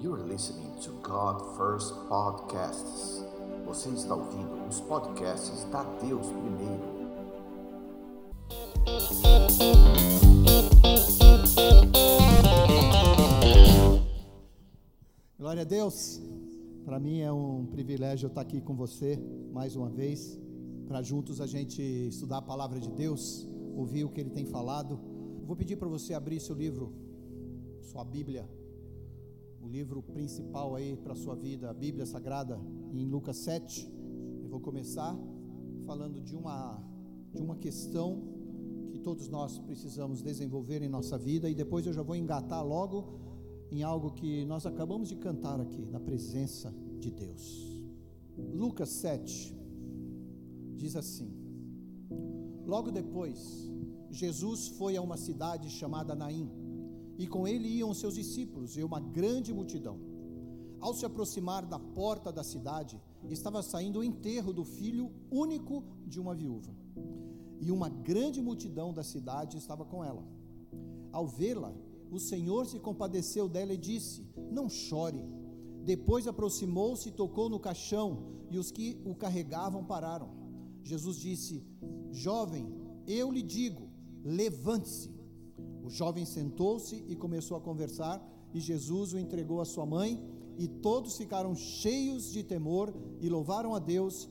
Listening to God First Podcasts. Você está ouvindo os podcasts da Deus Primeiro. Glória a Deus. Para mim é um privilégio estar aqui com você mais uma vez, para juntos a gente estudar a palavra de Deus, ouvir o que ele tem falado. Vou pedir para você abrir seu livro, sua Bíblia, o livro principal aí para a sua vida, a Bíblia Sagrada, em Lucas 7. Eu vou começar falando de uma, de uma questão que todos nós precisamos desenvolver em nossa vida, e depois eu já vou engatar logo em algo que nós acabamos de cantar aqui, na presença de Deus. Lucas 7 diz assim: Logo depois, Jesus foi a uma cidade chamada Naim e com ele iam seus discípulos e uma grande multidão. Ao se aproximar da porta da cidade, estava saindo o enterro do filho único de uma viúva. E uma grande multidão da cidade estava com ela. Ao vê-la, o Senhor se compadeceu dela e disse: Não chore. Depois aproximou-se e tocou no caixão, e os que o carregavam pararam. Jesus disse: Jovem, eu lhe digo, levante-se. O jovem sentou-se e começou a conversar, e Jesus o entregou à sua mãe, e todos ficaram cheios de temor e louvaram a Deus.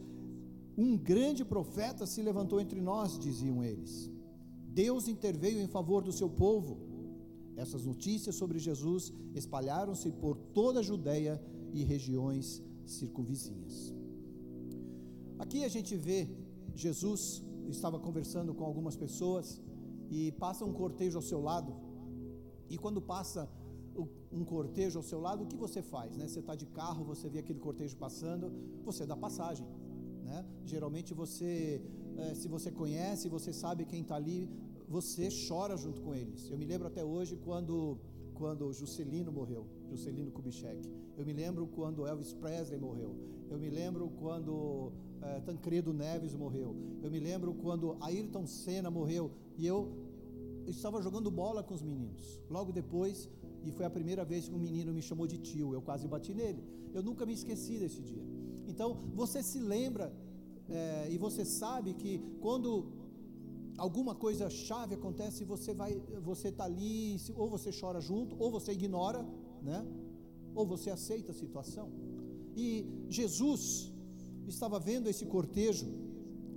Um grande profeta se levantou entre nós, diziam eles. Deus interveio em favor do seu povo. Essas notícias sobre Jesus espalharam-se por toda a Judéia e regiões circunvizinhas. Aqui a gente vê Jesus estava conversando com algumas pessoas e passa um cortejo ao seu lado. E quando passa um cortejo ao seu lado, o que você faz? Né? Você está de carro, você vê aquele cortejo passando, você dá passagem. Né? Geralmente você, é, se você conhece, você sabe quem está ali, você chora junto com eles. Eu me lembro até hoje quando quando Juscelino morreu, Juscelino Kubitschek. Eu me lembro quando Elvis Presley morreu. Eu me lembro quando é, Tancredo Neves morreu. Eu me lembro quando Ayrton Senna morreu. E eu estava jogando bola com os meninos. Logo depois, e foi a primeira vez que um menino me chamou de tio, eu quase bati nele. Eu nunca me esqueci desse dia. Então, você se lembra é, e você sabe que quando alguma coisa chave acontece, você vai, você está ali, ou você chora junto, ou você ignora, né? Ou você aceita a situação. E Jesus estava vendo esse cortejo,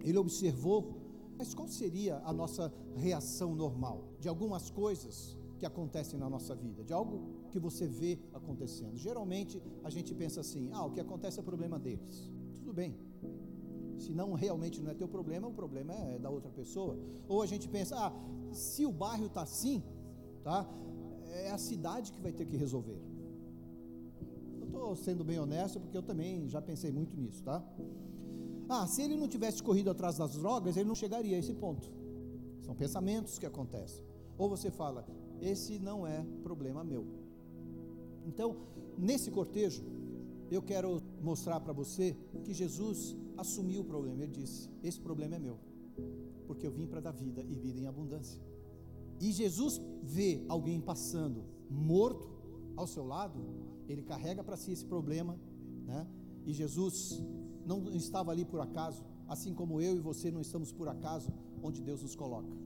ele observou mas qual seria a nossa reação normal de algumas coisas que acontecem na nossa vida, de algo que você vê acontecendo? Geralmente a gente pensa assim: ah, o que acontece é problema deles. Tudo bem. Se não realmente não é teu problema, o problema é da outra pessoa. Ou a gente pensa: ah, se o bairro está assim, tá? É a cidade que vai ter que resolver. Estou sendo bem honesto porque eu também já pensei muito nisso, tá? Ah, se ele não tivesse corrido atrás das drogas, ele não chegaria a esse ponto. São pensamentos que acontecem. Ou você fala, esse não é problema meu. Então, nesse cortejo, eu quero mostrar para você que Jesus assumiu o problema. Ele disse: Esse problema é meu, porque eu vim para dar vida e vida em abundância. E Jesus vê alguém passando morto ao seu lado, ele carrega para si esse problema, né? E Jesus não estava ali por acaso, assim como eu e você não estamos por acaso onde Deus nos coloca.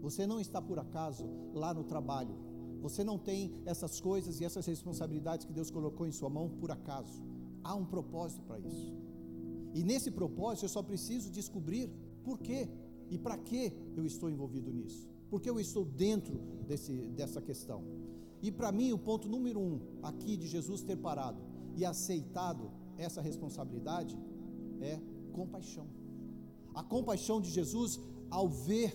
Você não está por acaso lá no trabalho. Você não tem essas coisas e essas responsabilidades que Deus colocou em sua mão por acaso. Há um propósito para isso. E nesse propósito eu só preciso descobrir por quê e para que eu estou envolvido nisso. Porque eu estou dentro desse, dessa questão. E para mim, o ponto número um aqui de Jesus ter parado e aceitado essa responsabilidade é compaixão. A compaixão de Jesus ao ver,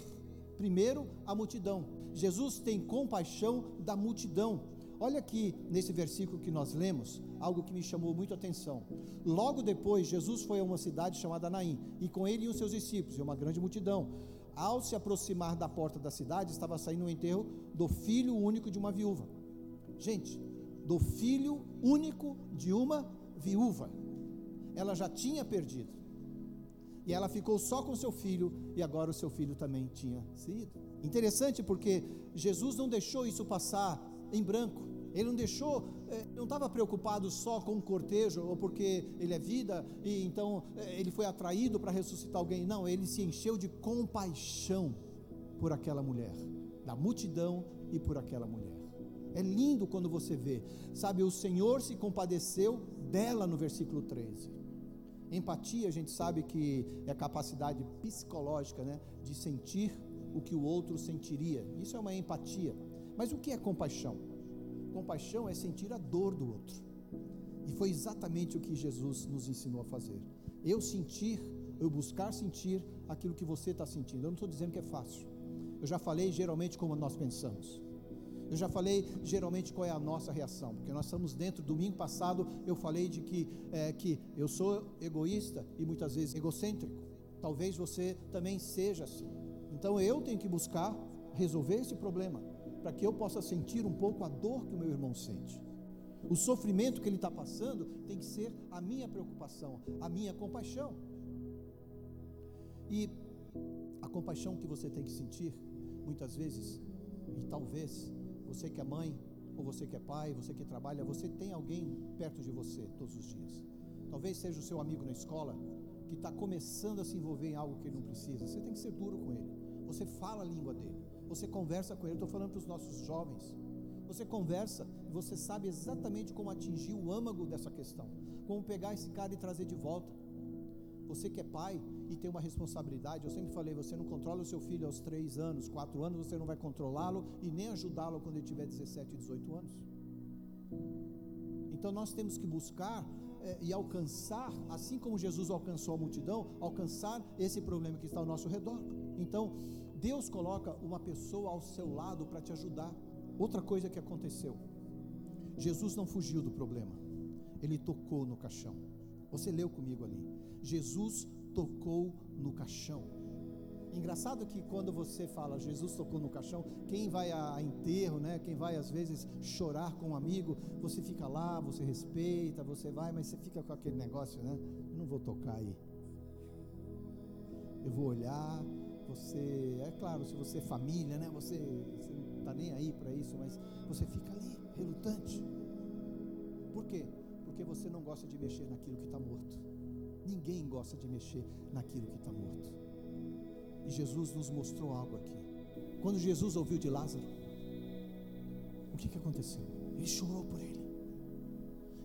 primeiro, a multidão. Jesus tem compaixão da multidão. Olha aqui nesse versículo que nós lemos, algo que me chamou muito a atenção. Logo depois, Jesus foi a uma cidade chamada Naim, e com ele e os seus discípulos, e uma grande multidão. Ao se aproximar da porta da cidade, estava saindo o enterro do filho único de uma viúva. Gente, do filho único de uma viúva. Ela já tinha perdido. E ela ficou só com seu filho, e agora o seu filho também tinha sido. Interessante porque Jesus não deixou isso passar em branco. Ele não deixou, eh, não estava preocupado só com o cortejo, ou porque ele é vida, e então eh, ele foi atraído para ressuscitar alguém. Não, ele se encheu de compaixão por aquela mulher, da multidão e por aquela mulher. É lindo quando você vê, sabe, o Senhor se compadeceu dela no versículo 13. Empatia, a gente sabe que é a capacidade psicológica, né, de sentir o que o outro sentiria. Isso é uma empatia. Mas o que é compaixão? Compaixão é sentir a dor do outro. E foi exatamente o que Jesus nos ensinou a fazer. Eu sentir, eu buscar sentir aquilo que você está sentindo. Eu não estou dizendo que é fácil. Eu já falei geralmente como nós pensamos. Eu já falei geralmente qual é a nossa reação, porque nós estamos dentro. Domingo passado eu falei de que, é, que eu sou egoísta e muitas vezes egocêntrico. Talvez você também seja assim. Então eu tenho que buscar resolver esse problema para que eu possa sentir um pouco a dor que o meu irmão sente. O sofrimento que ele está passando tem que ser a minha preocupação, a minha compaixão. E a compaixão que você tem que sentir, muitas vezes, e talvez você que é mãe, ou você que é pai, você que trabalha, você tem alguém perto de você todos os dias. Talvez seja o seu amigo na escola que está começando a se envolver em algo que ele não precisa. Você tem que ser duro com ele. Você fala a língua dele. Você conversa com ele, estou falando para os nossos jovens. Você conversa você sabe exatamente como atingir o âmago dessa questão, como pegar esse cara e trazer de volta. Você que é pai e tem uma responsabilidade, eu sempre falei: você não controla o seu filho aos 3 anos, 4 anos, você não vai controlá-lo e nem ajudá-lo quando ele tiver 17, 18 anos. Então nós temos que buscar é, e alcançar, assim como Jesus alcançou a multidão, alcançar esse problema que está ao nosso redor. Então, Deus coloca uma pessoa ao seu lado para te ajudar. Outra coisa que aconteceu: Jesus não fugiu do problema, ele tocou no caixão. Você leu comigo ali. Jesus tocou no caixão. Engraçado que quando você fala Jesus tocou no caixão, quem vai a enterro, né? Quem vai às vezes chorar com um amigo, você fica lá, você respeita, você vai, mas você fica com aquele negócio, né? Eu não vou tocar aí. Eu vou olhar, você, é claro, se você é família, né? Você, você não está nem aí para isso, mas você fica ali, relutante. Por quê? Porque você não gosta de mexer naquilo que está morto. Ninguém gosta de mexer naquilo que está morto. E Jesus nos mostrou algo aqui. Quando Jesus ouviu de Lázaro, o que, que aconteceu? Ele chorou por ele.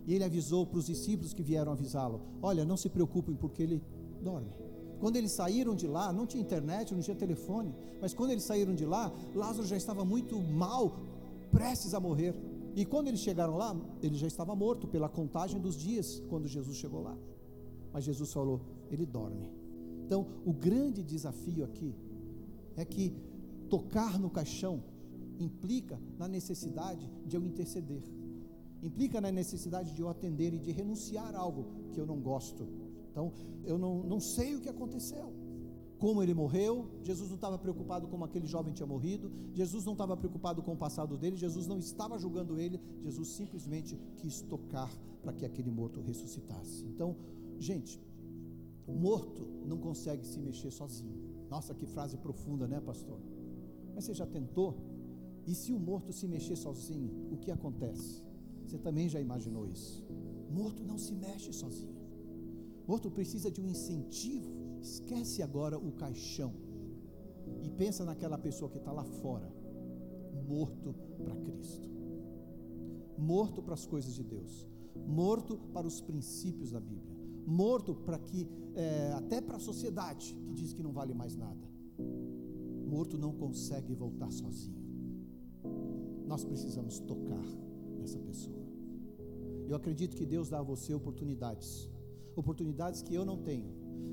E ele avisou para os discípulos que vieram avisá-lo: Olha, não se preocupem, porque ele dorme. Quando eles saíram de lá, não tinha internet, não tinha telefone, mas quando eles saíram de lá, Lázaro já estava muito mal, prestes a morrer. E quando eles chegaram lá, ele já estava morto pela contagem dos dias quando Jesus chegou lá. Mas Jesus falou: ele dorme. Então, o grande desafio aqui é que tocar no caixão implica na necessidade de eu interceder, implica na necessidade de eu atender e de renunciar a algo que eu não gosto então, eu não, não sei o que aconteceu. Como ele morreu, Jesus não estava preocupado como aquele jovem tinha morrido, Jesus não estava preocupado com o passado dele, Jesus não estava julgando ele, Jesus simplesmente quis tocar para que aquele morto ressuscitasse. Então, gente, morto não consegue se mexer sozinho. Nossa, que frase profunda, né, pastor? Mas você já tentou? E se o morto se mexer sozinho, o que acontece? Você também já imaginou isso? Morto não se mexe sozinho. Outro precisa de um incentivo. Esquece agora o caixão e pensa naquela pessoa que está lá fora, morto para Cristo, morto para as coisas de Deus, morto para os princípios da Bíblia, morto para que é, até para a sociedade que diz que não vale mais nada. Morto não consegue voltar sozinho. Nós precisamos tocar nessa pessoa. Eu acredito que Deus dá a você oportunidades oportunidades que eu não tenho.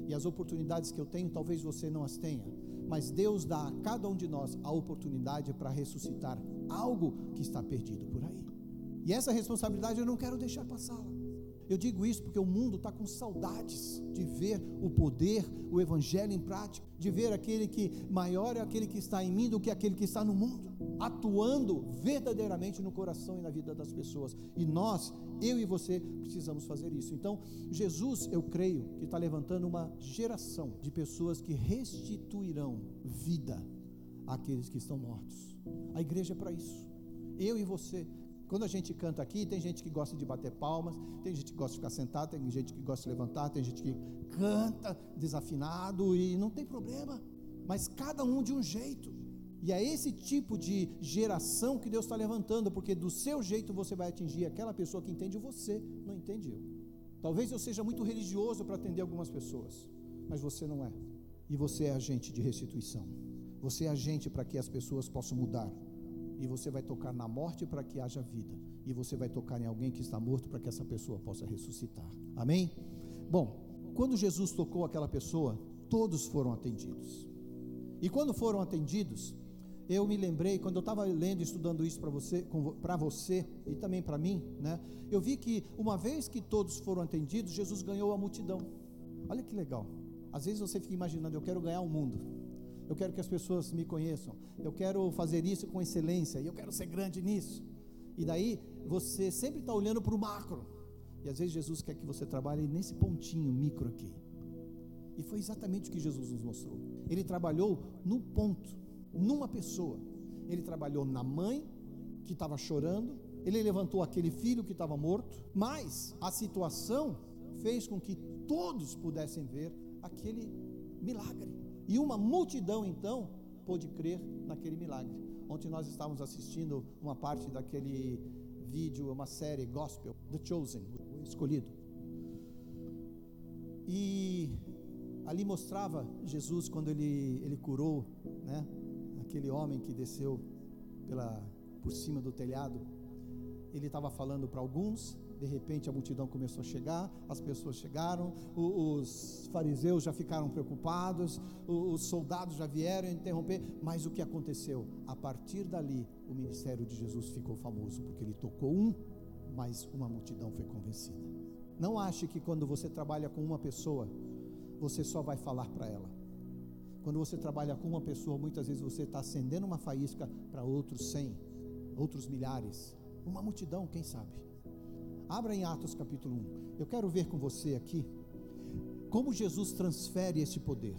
E as oportunidades que eu tenho, talvez você não as tenha. Mas Deus dá a cada um de nós a oportunidade para ressuscitar algo que está perdido por aí. E essa responsabilidade eu não quero deixar passá-la. Eu digo isso porque o mundo está com saudades de ver o poder, o evangelho em prática, de ver aquele que maior é aquele que está em mim do que aquele que está no mundo, atuando verdadeiramente no coração e na vida das pessoas. E nós, eu e você, precisamos fazer isso. Então, Jesus, eu creio, que está levantando uma geração de pessoas que restituirão vida àqueles que estão mortos. A igreja é para isso. Eu e você Quando a gente canta aqui, tem gente que gosta de bater palmas, tem gente que gosta de ficar sentado, tem gente que gosta de levantar, tem gente que canta desafinado e não tem problema. Mas cada um de um jeito. E é esse tipo de geração que Deus está levantando, porque do seu jeito você vai atingir aquela pessoa que entende você, não entende eu. Talvez eu seja muito religioso para atender algumas pessoas, mas você não é. E você é agente de restituição. Você é agente para que as pessoas possam mudar e você vai tocar na morte para que haja vida, e você vai tocar em alguém que está morto para que essa pessoa possa ressuscitar. Amém? Bom, quando Jesus tocou aquela pessoa, todos foram atendidos. E quando foram atendidos, eu me lembrei, quando eu estava lendo e estudando isso para você, para você e também para mim, né? Eu vi que uma vez que todos foram atendidos, Jesus ganhou a multidão. Olha que legal. Às vezes você fica imaginando, eu quero ganhar o mundo eu quero que as pessoas me conheçam, eu quero fazer isso com excelência, e eu quero ser grande nisso. E daí você sempre está olhando para o macro, e às vezes Jesus quer que você trabalhe nesse pontinho micro aqui. E foi exatamente o que Jesus nos mostrou. Ele trabalhou no ponto, numa pessoa. Ele trabalhou na mãe que estava chorando, ele levantou aquele filho que estava morto, mas a situação fez com que todos pudessem ver aquele milagre. E uma multidão então pôde crer naquele milagre. Ontem nós estávamos assistindo uma parte daquele vídeo, uma série gospel, The Chosen, o escolhido. E ali mostrava Jesus quando ele, ele curou, né, aquele homem que desceu pela por cima do telhado. Ele estava falando para alguns, de repente a multidão começou a chegar, as pessoas chegaram, os fariseus já ficaram preocupados, os soldados já vieram interromper, mas o que aconteceu? A partir dali, o ministério de Jesus ficou famoso, porque ele tocou um, mas uma multidão foi convencida. Não ache que quando você trabalha com uma pessoa, você só vai falar para ela. Quando você trabalha com uma pessoa, muitas vezes você está acendendo uma faísca para outros cem, outros milhares, uma multidão, quem sabe. Abra em Atos capítulo 1. Eu quero ver com você aqui como Jesus transfere esse poder,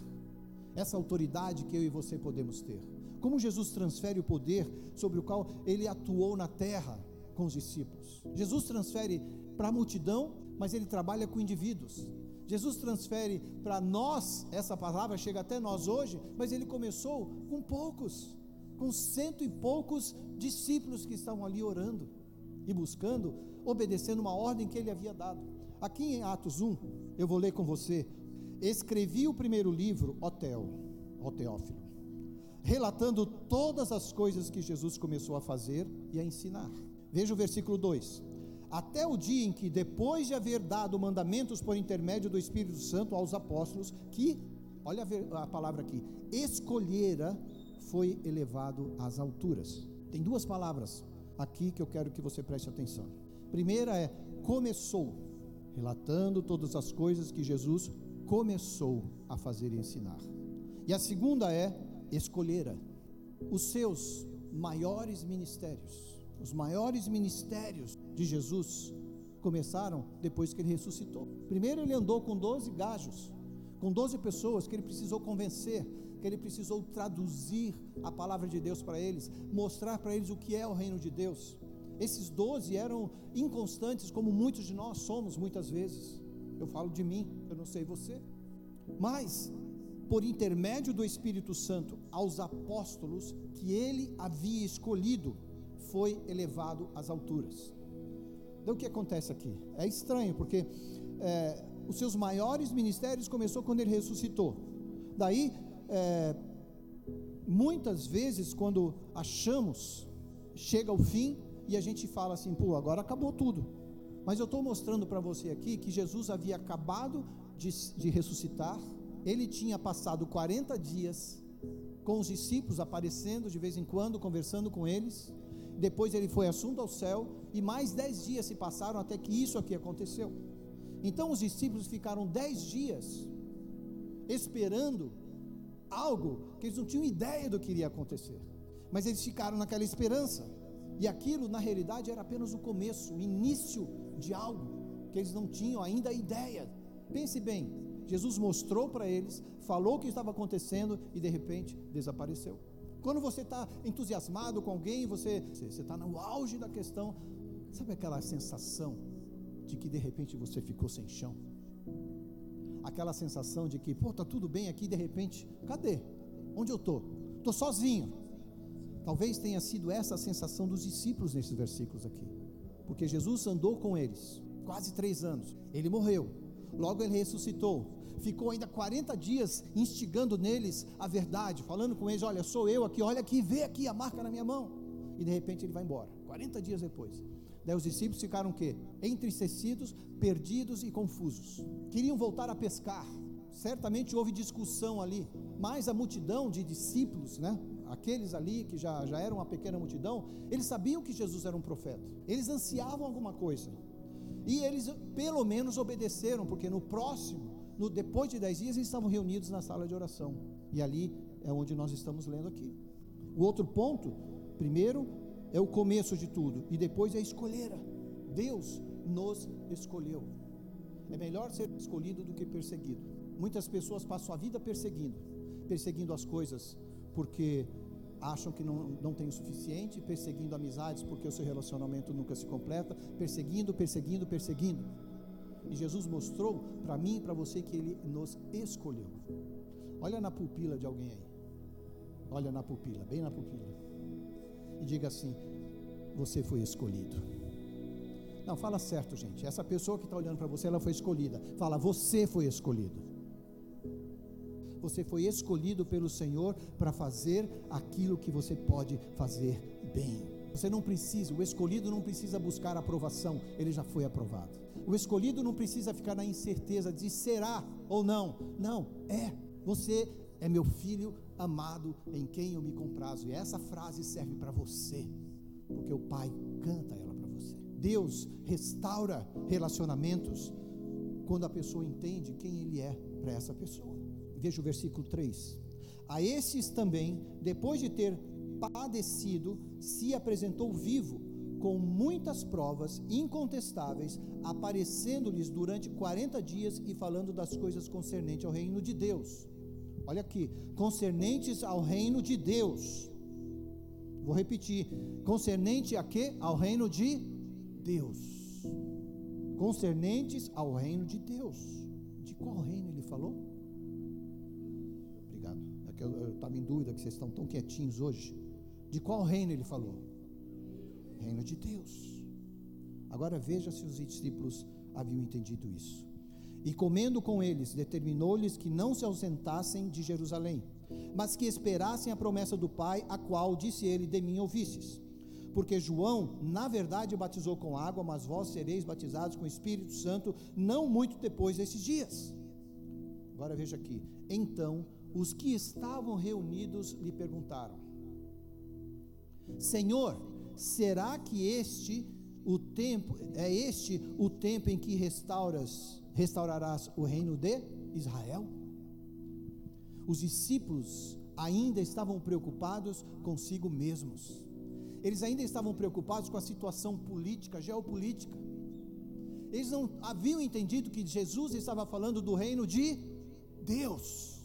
essa autoridade que eu e você podemos ter. Como Jesus transfere o poder sobre o qual ele atuou na terra com os discípulos. Jesus transfere para a multidão, mas ele trabalha com indivíduos. Jesus transfere para nós, essa palavra chega até nós hoje, mas ele começou com poucos, com cento e poucos discípulos que estavam ali orando e buscando obedecendo uma ordem que ele havia dado. Aqui em Atos 1, eu vou ler com você. Escrevi o primeiro livro, Otel, Oteófilo, relatando todas as coisas que Jesus começou a fazer e a ensinar. Veja o versículo 2. Até o dia em que, depois de haver dado mandamentos por intermédio do Espírito Santo aos apóstolos, que, olha a palavra aqui, escolhera, foi elevado às alturas. Tem duas palavras aqui que eu quero que você preste atenção. Primeira é começou, relatando todas as coisas que Jesus começou a fazer e ensinar. E a segunda é escolhera os seus maiores ministérios. Os maiores ministérios de Jesus começaram depois que ele ressuscitou. Primeiro ele andou com 12 gajos, com 12 pessoas que ele precisou convencer, que ele precisou traduzir a palavra de Deus para eles, mostrar para eles o que é o reino de Deus. Esses doze eram inconstantes, como muitos de nós somos muitas vezes. Eu falo de mim, eu não sei você. Mas, por intermédio do Espírito Santo, aos apóstolos que ele havia escolhido, foi elevado às alturas. Então, o que acontece aqui? É estranho, porque é, os seus maiores ministérios começou quando ele ressuscitou. Daí, é, muitas vezes, quando achamos, chega ao fim, e a gente fala assim, pô, agora acabou tudo. Mas eu estou mostrando para você aqui que Jesus havia acabado de, de ressuscitar, ele tinha passado 40 dias com os discípulos aparecendo de vez em quando, conversando com eles. Depois ele foi assunto ao céu, e mais dez dias se passaram até que isso aqui aconteceu. Então os discípulos ficaram dez dias esperando algo que eles não tinham ideia do que iria acontecer, mas eles ficaram naquela esperança. E aquilo, na realidade, era apenas o começo, o início de algo que eles não tinham ainda ideia. Pense bem, Jesus mostrou para eles, falou o que estava acontecendo e de repente desapareceu. Quando você está entusiasmado com alguém, você está no auge da questão, Sabe aquela sensação de que de repente você ficou sem chão? Aquela sensação de que, pô, tá tudo bem aqui, de repente, cadê? Onde eu tô? Tô sozinho. Talvez tenha sido essa a sensação dos discípulos nesses versículos aqui. Porque Jesus andou com eles quase três anos. Ele morreu. Logo ele ressuscitou. Ficou ainda 40 dias instigando neles a verdade, falando com eles: Olha, sou eu aqui, olha aqui, vê aqui a marca na minha mão. E de repente ele vai embora. 40 dias depois. Daí os discípulos ficaram o quê? Entristecidos, perdidos e confusos. Queriam voltar a pescar. Certamente houve discussão ali, mas a multidão de discípulos, né? Aqueles ali que já, já eram uma pequena multidão, eles sabiam que Jesus era um profeta. Eles ansiavam alguma coisa. E eles pelo menos obedeceram, porque no próximo, no, depois de dez dias, eles estavam reunidos na sala de oração. E ali é onde nós estamos lendo aqui. O outro ponto, primeiro, é o começo de tudo, e depois é a escolheira. Deus nos escolheu. É melhor ser escolhido do que perseguido. Muitas pessoas passam a vida perseguindo, perseguindo as coisas porque acham que não, não tem o suficiente, perseguindo amizades porque o seu relacionamento nunca se completa, perseguindo, perseguindo, perseguindo. E Jesus mostrou para mim e para você que Ele nos escolheu. Olha na pupila de alguém aí. Olha na pupila, bem na pupila e diga assim: Você foi escolhido. Não, fala certo, gente. Essa pessoa que está olhando para você, ela foi escolhida. Fala, você foi escolhido. Você foi escolhido pelo Senhor para fazer aquilo que você pode fazer bem. Você não precisa, o escolhido não precisa buscar aprovação, ele já foi aprovado. O escolhido não precisa ficar na incerteza de será ou não. Não, é. Você é meu filho amado em quem eu me comprazo. E essa frase serve para você, porque o Pai canta ela para você. Deus restaura relacionamentos quando a pessoa entende quem Ele é para essa pessoa. Veja o versículo 3. A esses também, depois de ter padecido, se apresentou vivo, com muitas provas incontestáveis, aparecendo-lhes durante 40 dias e falando das coisas concernentes ao reino de Deus olha aqui, concernentes ao reino de Deus. Vou repetir, concernente a quê? Ao reino de Deus. Concernentes ao reino de Deus. De qual reino ele falou? Obrigado. É que eu estava em dúvida que vocês estão tão quietinhos hoje. De qual reino ele falou? Reino de Deus. Agora veja se os discípulos haviam entendido isso. E comendo com eles, determinou-lhes que não se ausentassem de Jerusalém, mas que esperassem a promessa do Pai, a qual, disse ele, de mim ouvistes. Porque João, na verdade, batizou com água, mas vós sereis batizados com o Espírito Santo, não muito depois desses dias. Agora veja aqui. Então, os que estavam reunidos lhe perguntaram: Senhor, será que este o tempo é este o tempo em que restauras restaurarás o reino de Israel? Os discípulos ainda estavam preocupados consigo mesmos. Eles ainda estavam preocupados com a situação política, geopolítica. Eles não haviam entendido que Jesus estava falando do reino de Deus.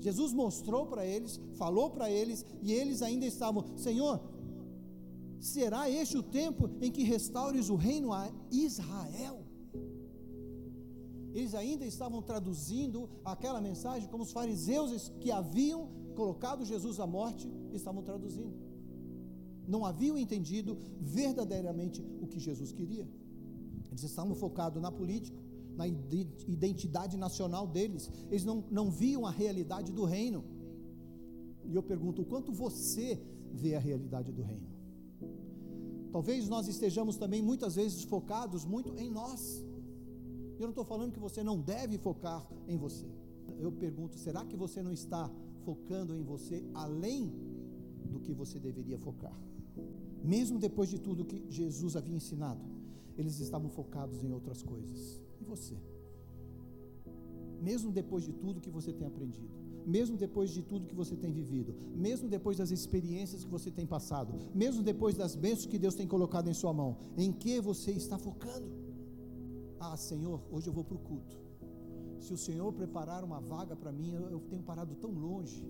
Jesus mostrou para eles, falou para eles, e eles ainda estavam, Senhor, será este o tempo em que restaures o reino a Israel? eles ainda estavam traduzindo aquela mensagem como os fariseus que haviam colocado Jesus à morte estavam traduzindo. Não haviam entendido verdadeiramente o que Jesus queria. Eles estavam focados na política, na identidade nacional deles. Eles não, não viam a realidade do reino. E eu pergunto: o quanto você vê a realidade do reino? Talvez nós estejamos também muitas vezes focados muito em nós. Eu não estou falando que você não deve focar em você. Eu pergunto: será que você não está focando em você além do que você deveria focar? Mesmo depois de tudo que Jesus havia ensinado, eles estavam focados em outras coisas. Você? Mesmo depois de tudo que você tem aprendido, mesmo depois de tudo que você tem vivido, mesmo depois das experiências que você tem passado, mesmo depois das bênçãos que Deus tem colocado em sua mão, em que você está focando? Ah, Senhor, hoje eu vou para o culto. Se o Senhor preparar uma vaga para mim, eu tenho parado tão longe.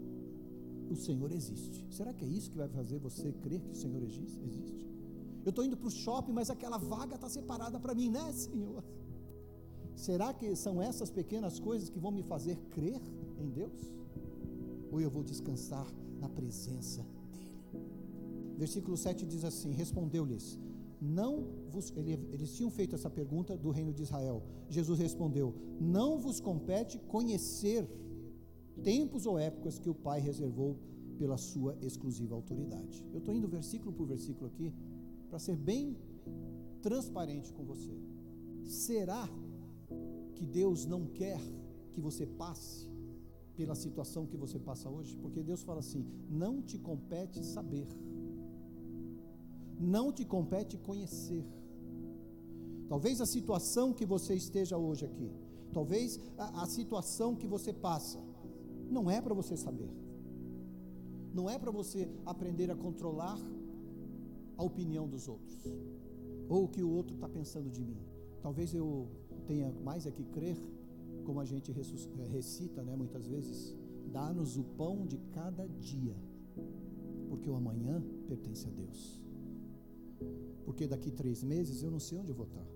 O Senhor existe. Será que é isso que vai fazer você crer que o Senhor existe? Eu estou indo para o shopping, mas aquela vaga está separada para mim, né, Senhor? Será que são essas pequenas coisas que vão me fazer crer em Deus? Ou eu vou descansar na presença dEle? Versículo 7 diz assim: Respondeu-lhes: Não vos. Eles tinham feito essa pergunta do reino de Israel. Jesus respondeu: Não vos compete conhecer tempos ou épocas que o Pai reservou pela sua exclusiva autoridade. Eu estou indo versículo por versículo aqui para ser bem transparente com você. Será que Deus não quer que você passe pela situação que você passa hoje? Porque Deus fala assim: não te compete saber, não te compete conhecer. Talvez a situação que você esteja hoje aqui, talvez a, a situação que você passa, não é para você saber, não é para você aprender a controlar a opinião dos outros, ou o que o outro está pensando de mim. Talvez eu tenha mais é que crer, como a gente eh, recita, né, muitas vezes, dá-nos o pão de cada dia, porque o amanhã pertence a Deus. Porque daqui três meses eu não sei onde vou estar,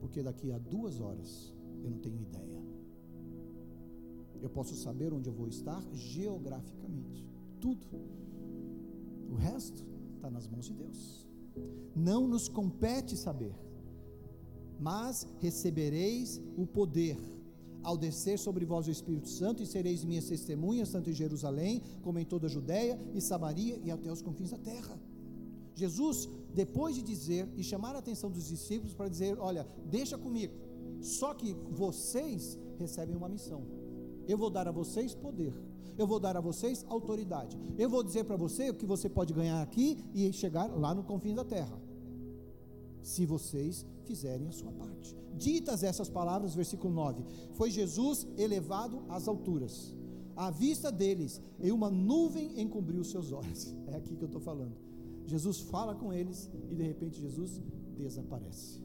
porque daqui a duas horas eu não tenho ideia. Eu posso saber onde eu vou estar geograficamente, tudo. O resto está nas mãos de Deus. Não nos compete saber mas recebereis o poder ao descer sobre vós o Espírito Santo e sereis minhas testemunhas tanto em Jerusalém como em toda a Judéia e Samaria e até os confins da terra. Jesus, depois de dizer e chamar a atenção dos discípulos para dizer, olha, deixa comigo. Só que vocês recebem uma missão. Eu vou dar a vocês poder. Eu vou dar a vocês autoridade. Eu vou dizer para você o que você pode ganhar aqui e chegar lá no confins da terra. Se vocês fizerem a sua parte. Ditas essas palavras, versículo 9: Foi Jesus elevado às alturas, à vista deles, e uma nuvem encobriu os seus olhos. É aqui que eu estou falando. Jesus fala com eles e de repente Jesus desaparece.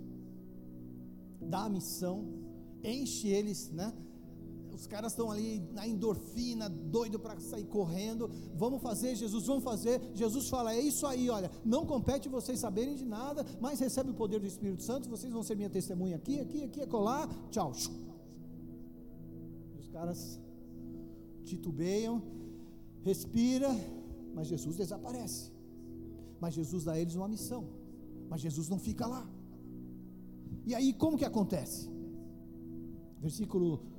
Dá a missão, enche eles, né? Os caras estão ali na endorfina, doido para sair correndo. Vamos fazer, Jesus, vamos fazer. Jesus fala: é isso aí, olha, não compete vocês saberem de nada, mas recebe o poder do Espírito Santo. Vocês vão ser minha testemunha aqui, aqui, aqui, acolá. Tchau. Os caras titubeiam, respira, mas Jesus desaparece. Mas Jesus dá a eles uma missão. Mas Jesus não fica lá. E aí como que acontece? Versículo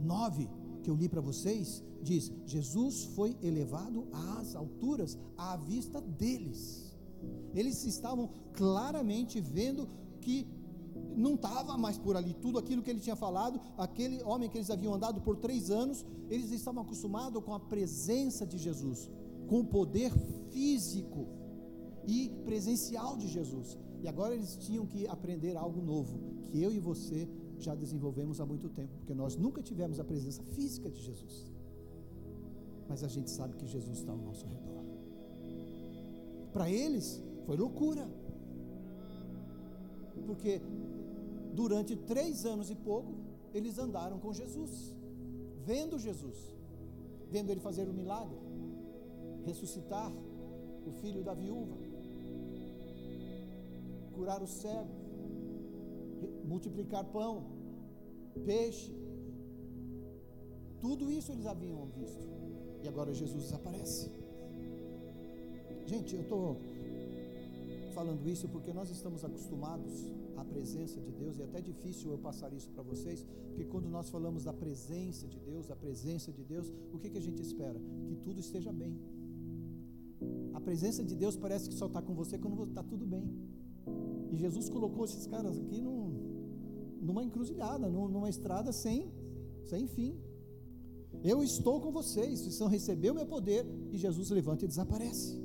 9, que eu li para vocês, diz: Jesus foi elevado às alturas à vista deles. Eles estavam claramente vendo que não estava mais por ali tudo aquilo que ele tinha falado. Aquele homem que eles haviam andado por três anos, eles estavam acostumados com a presença de Jesus, com o poder físico e presencial de Jesus. E agora eles tinham que aprender algo novo, que eu e você já desenvolvemos há muito tempo, porque nós nunca tivemos a presença física de Jesus. Mas a gente sabe que Jesus está ao nosso redor. Para eles foi loucura, porque durante três anos e pouco eles andaram com Jesus, vendo Jesus, vendo ele fazer o milagre, ressuscitar o filho da viúva, curar o cego, multiplicar pão, peixe. Tudo isso eles haviam visto. E agora Jesus desaparece. Gente, eu estou falando isso porque nós estamos acostumados à presença de Deus e é até difícil eu passar isso para vocês, porque quando nós falamos da presença de Deus, da presença de Deus, o que, que a gente espera? Que tudo esteja bem. A presença de Deus parece que só está com você quando está tudo bem. E Jesus colocou esses caras aqui num, numa encruzilhada, numa estrada sem, sem fim. Eu estou com vocês, vocês vão receber o meu poder, e Jesus levanta e desaparece.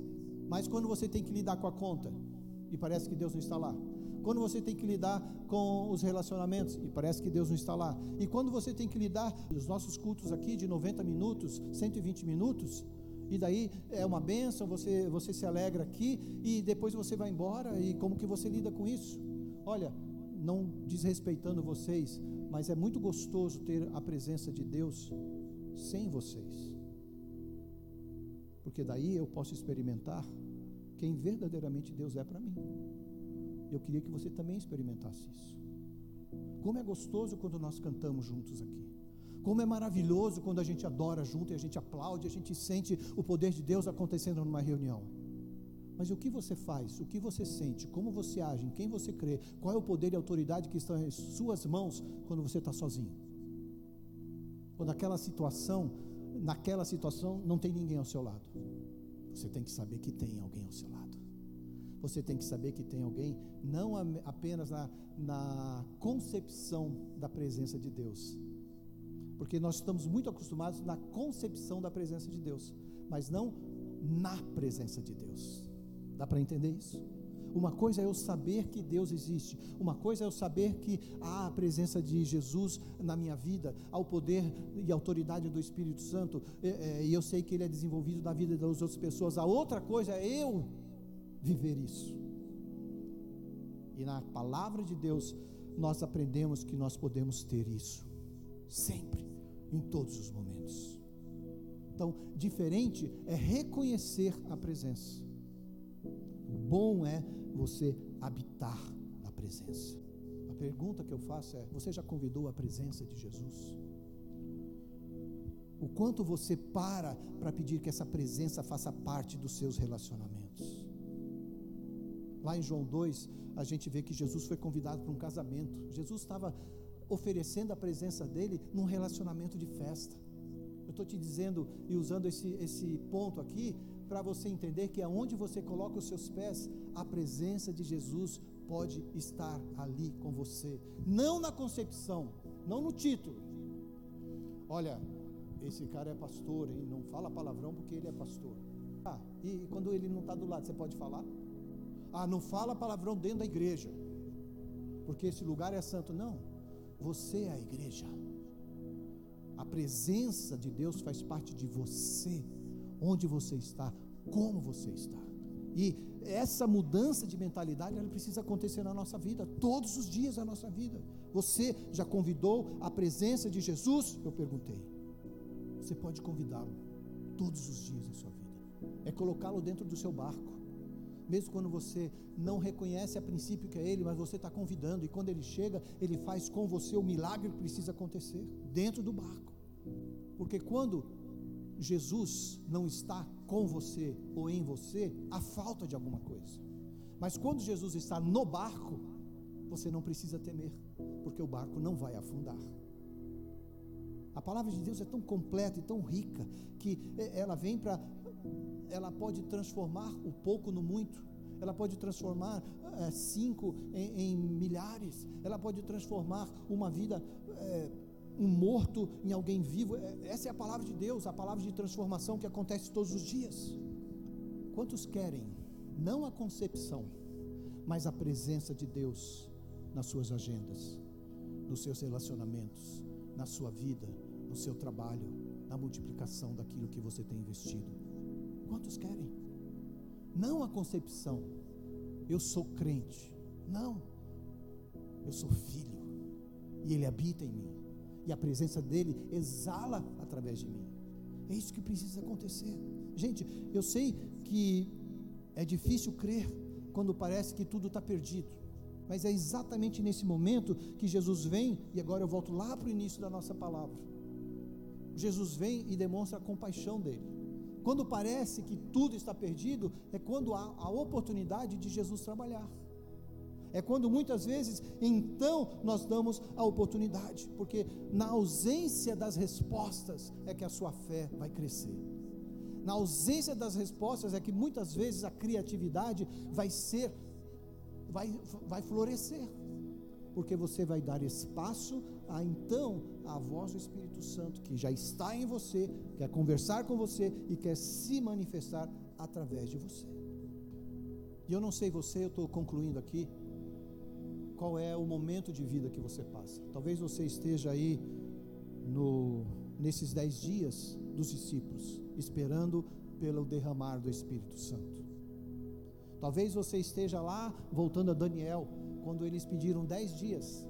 Mas quando você tem que lidar com a conta, e parece que Deus não está lá. Quando você tem que lidar com os relacionamentos, e parece que Deus não está lá. E quando você tem que lidar, os nossos cultos aqui de 90 minutos, 120 minutos, e daí é uma benção, você, você se alegra aqui, e depois você vai embora, e como que você lida com isso? Olha, não desrespeitando vocês, mas é muito gostoso ter a presença de Deus sem vocês. Porque daí eu posso experimentar que quem verdadeiramente Deus é para mim. Eu queria que você também experimentasse isso. Como é gostoso quando nós cantamos juntos aqui. Como é maravilhoso quando a gente adora junto e a gente aplaude, a gente sente o poder de Deus acontecendo numa reunião. Mas o que você faz, o que você sente, como você age, em quem você crê, qual é o poder e autoridade que estão em suas mãos quando você está sozinho? Quando aquela situação, naquela situação, não tem ninguém ao seu lado. Você tem que saber que tem alguém ao seu lado. Você tem que saber que tem alguém, não apenas na, na concepção da presença de Deus, porque nós estamos muito acostumados na concepção da presença de Deus, mas não na presença de Deus. Dá para entender isso? Uma coisa é eu saber que Deus existe, uma coisa é eu saber que há a presença de Jesus na minha vida, há o poder e autoridade do Espírito Santo, e, eu sei que Ele é desenvolvido na vida das outras pessoas. A outra coisa é eu viver isso. E na palavra de Deus, nós aprendemos que nós podemos ter isso, sempre, em todos os momentos. Então, diferente é reconhecer a presença. O bom é você habitar na presença. A pergunta que eu faço é: você já convidou a presença de Jesus? O quanto você para para pedir que essa presença faça parte dos seus relacionamentos? Lá em João 2, a gente vê que Jesus foi convidado para um casamento. Jesus estava oferecendo a presença dele num relacionamento de festa. Eu estou te dizendo e usando esse, esse ponto aqui para você entender que aonde você coloca os seus pés, a presença de Jesus pode estar ali com você, não na concepção, não no título. Olha, esse cara é pastor, e não fala palavrão porque ele é pastor. Ah, e quando ele não está do lado, você pode falar? Ah, não fala palavrão dentro da igreja, porque esse lugar é santo. Não, você é a igreja. A presença de Deus faz parte de você onde você está, como você está. E essa mudança de mentalidade ela precisa acontecer na nossa vida, todos os dias da nossa vida. Você já convidou a presença de Jesus? Eu perguntei. Você pode convidá-lo todos os dias da sua vida. É colocá-lo dentro do seu barco. Mesmo quando você não reconhece a princípio que é Ele, mas você está convidando, e quando Ele chega, Ele faz com você o milagre que precisa acontecer dentro do barco. Porque quando Jesus não está com você ou em você, há falta de alguma coisa. Mas quando Jesus está no barco, você não precisa temer, porque o barco não vai afundar. A palavra de Deus é tão completa e tão rica que é, ela vem para. Ela pode transformar o pouco no muito, ela pode transformar é, cinco em, em, milhares, ela pode transformar uma vida. É, um morto em alguém vivo. É, essa é a palavra de Deus, a palavra de transformação que acontece todos os dias. Quantos querem não a concepção, mas a presença de Deus nas suas agendas, nos seus relacionamentos, na sua vida, no seu trabalho, na multiplicação daquilo que você tem investido? Quantos querem? Não a concepção, eu sou crente. Não, eu sou filho e Ele habita em mim e a presença dele exala através de mim. É isso que precisa acontecer. Gente, eu sei que é difícil crer quando parece que tudo está perdido, mas é exatamente nesse momento que Jesus vem, e agora eu volto lá para o início da nossa palavra. Jesus vem e demonstra a compaixão dele. Quando parece que tudo está perdido, é quando há a oportunidade de Jesus trabalhar. É quando muitas vezes, então, nós damos a oportunidade, porque na ausência das respostas é que a sua fé vai crescer. Na ausência das respostas é que muitas vezes a criatividade vai ser, vai, vai florescer, porque você vai dar espaço a então a voz do Espírito Santo que já está em você, quer conversar com você e quer se manifestar através de você. E eu não sei você, eu estou concluindo aqui qual é o momento de vida que você passa. Talvez você esteja aí no, nesses dez dias dos discípulos, esperando pelo derramar do Espírito Santo. Talvez você esteja lá, voltando a Daniel, quando eles pediram dez dias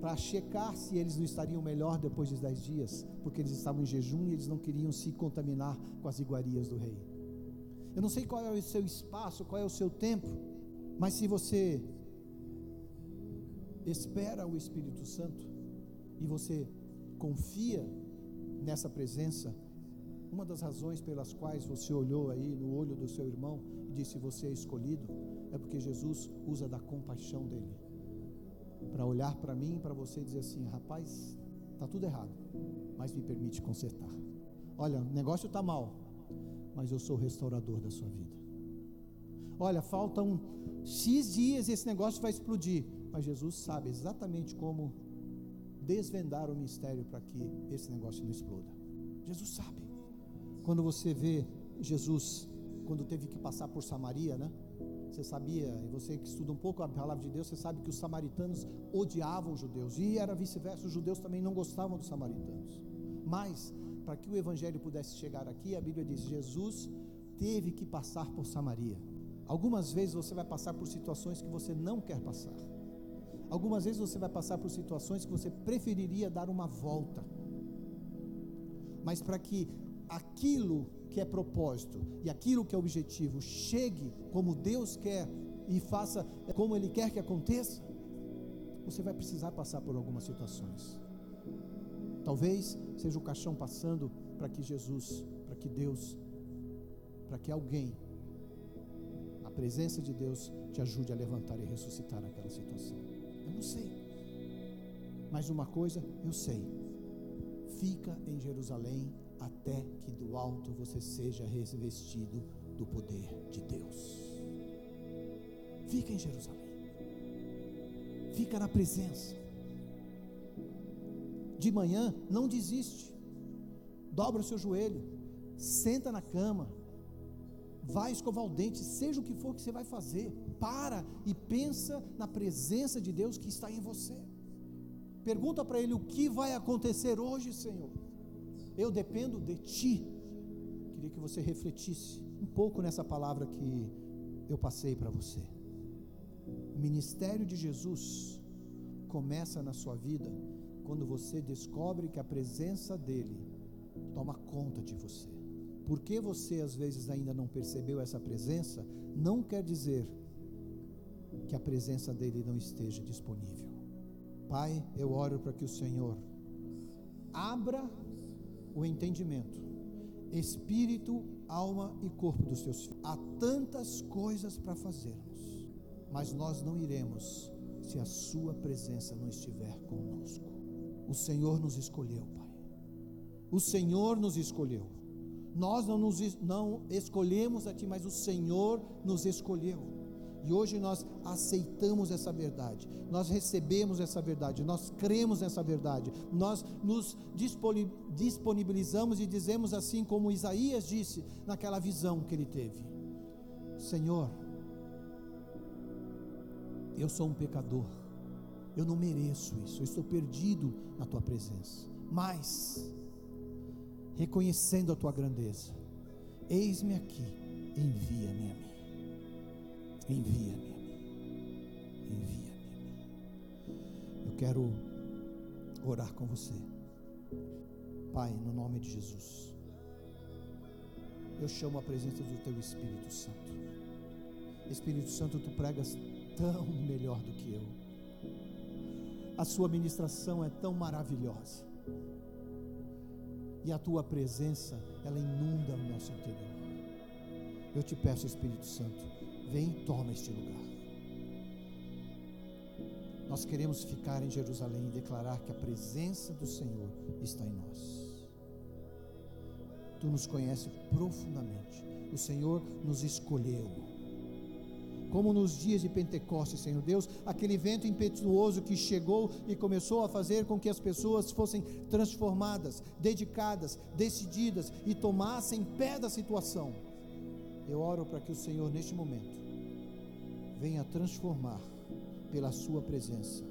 para checar se eles não estariam melhor depois dos dez dias, porque eles estavam em jejum e eles não queriam se contaminar com as iguarias do rei. Eu não sei qual é o seu espaço, qual é o seu tempo, mas se você espera o Espírito Santo e você confia nessa presença, uma das razões pelas quais você olhou aí no olho do seu irmão e disse você é escolhido, é porque Jesus usa da compaixão dele para olhar para mim e para você e dizer assim: rapaz, está tudo errado, mas me permite consertar. Olha, o negócio está mal, mas eu sou o restaurador da sua vida. Olha, faltam X dias e esse negócio vai explodir, mas Jesus sabe exatamente como desvendar o mistério para que esse negócio não exploda. Jesus sabe. Quando você vê Jesus, quando teve que passar por Samaria, né? Você sabia, e você que estuda um pouco a palavra de Deus, você sabe que os samaritanos odiavam os judeus, e era vice-versa, os judeus também não gostavam dos samaritanos. Mas, para que o evangelho pudesse chegar aqui, a Bíblia diz: Jesus teve que passar por Samaria. Algumas vezes você vai passar por situações que você não quer passar. Algumas vezes você vai passar por situações que você preferiria dar uma volta. Mas para que aquilo que é propósito e aquilo que é objetivo chegue como Deus quer e faça como Ele quer que aconteça, você vai precisar passar por algumas situações. Talvez seja o caixão passando para que Jesus, para que Deus, para que alguém, a presença de Deus, te ajude a levantar e ressuscitar aquela situação. Eu não sei, mas uma coisa eu sei: fica em Jerusalém até que do alto você seja revestido do poder de Deus. Fica em Jerusalém, fica na presença. De manhã, não desiste, dobra o seu joelho, senta na cama, vai escovar o dente, seja o que for que você vai fazer, para e pensa na presença de Deus que está em você. Pergunta para Ele o que vai acontecer hoje, Senhor. Eu dependo de Ti. Queria que você refletisse um pouco nessa palavra que eu passei para você. O ministério de Jesus começa na sua vida quando você descobre que a presença dEle toma conta de você. Porque você às vezes ainda não percebeu essa presença, não quer dizer que a presença dele não esteja disponível. Pai, eu oro para que o Senhor abra o entendimento, espírito, alma e corpo dos teus filhos. Há tantas coisas para fazermos, mas nós não iremos se a Sua presença não estiver conosco. O Senhor nos escolheu, Pai. O Senhor nos escolheu. Nós não, nos, não escolhemos a Ti, mas o Senhor nos escolheu. E hoje nós aceitamos essa verdade, nós recebemos essa verdade, nós cremos nessa verdade, nós nos disponibilizamos e dizemos assim como Isaías disse naquela visão que ele teve: Senhor, eu sou um pecador, eu não mereço isso, eu estou perdido na tua presença, mas, reconhecendo a tua grandeza, eis-me aqui, envia-me a mim. Envia-me a mim. Envia-me a mim. Eu quero orar com você. Pai, no nome de Jesus. Eu chamo a presença do teu Espírito Santo. Espírito Santo, tu pregas tão melhor do que eu. A sua ministração é tão maravilhosa. E a tua presença, ela inunda o nosso interior. Eu te peço, Espírito Santo, Vem e toma este lugar. Nós queremos ficar em Jerusalém e declarar que a presença do Senhor está em nós. Tu nos conheces profundamente. O Senhor nos escolheu. Como nos dias de Pentecostes, Senhor Deus, aquele vento impetuoso que chegou e começou a fazer com que as pessoas fossem transformadas, dedicadas, decididas e tomassem pé da situação. Eu oro para que o Senhor, neste momento, venha transformar pela Sua presença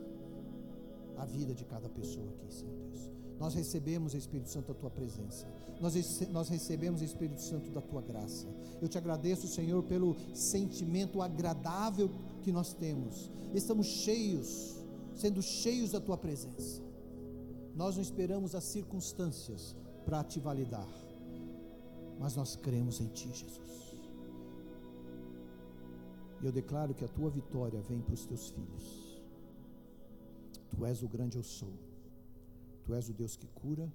a vida de cada pessoa aqui, Senhor Deus. Nós recebemos, Espírito Santo, a Tua presença. Nós, nós recebemos, Espírito Santo, da Tua graça. Eu te agradeço, Senhor, pelo sentimento agradável que nós temos. Estamos cheios, sendo cheios da Tua presença. Nós não esperamos as circunstâncias para te validar, mas nós cremos em Ti, Jesus. E eu declaro que a tua vitória vem para os teus filhos. Tu és o grande eu sou. Tu és o Deus que cura,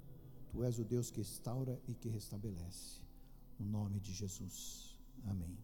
tu és o Deus que restaura e que restabelece. No nome de Jesus. Amém.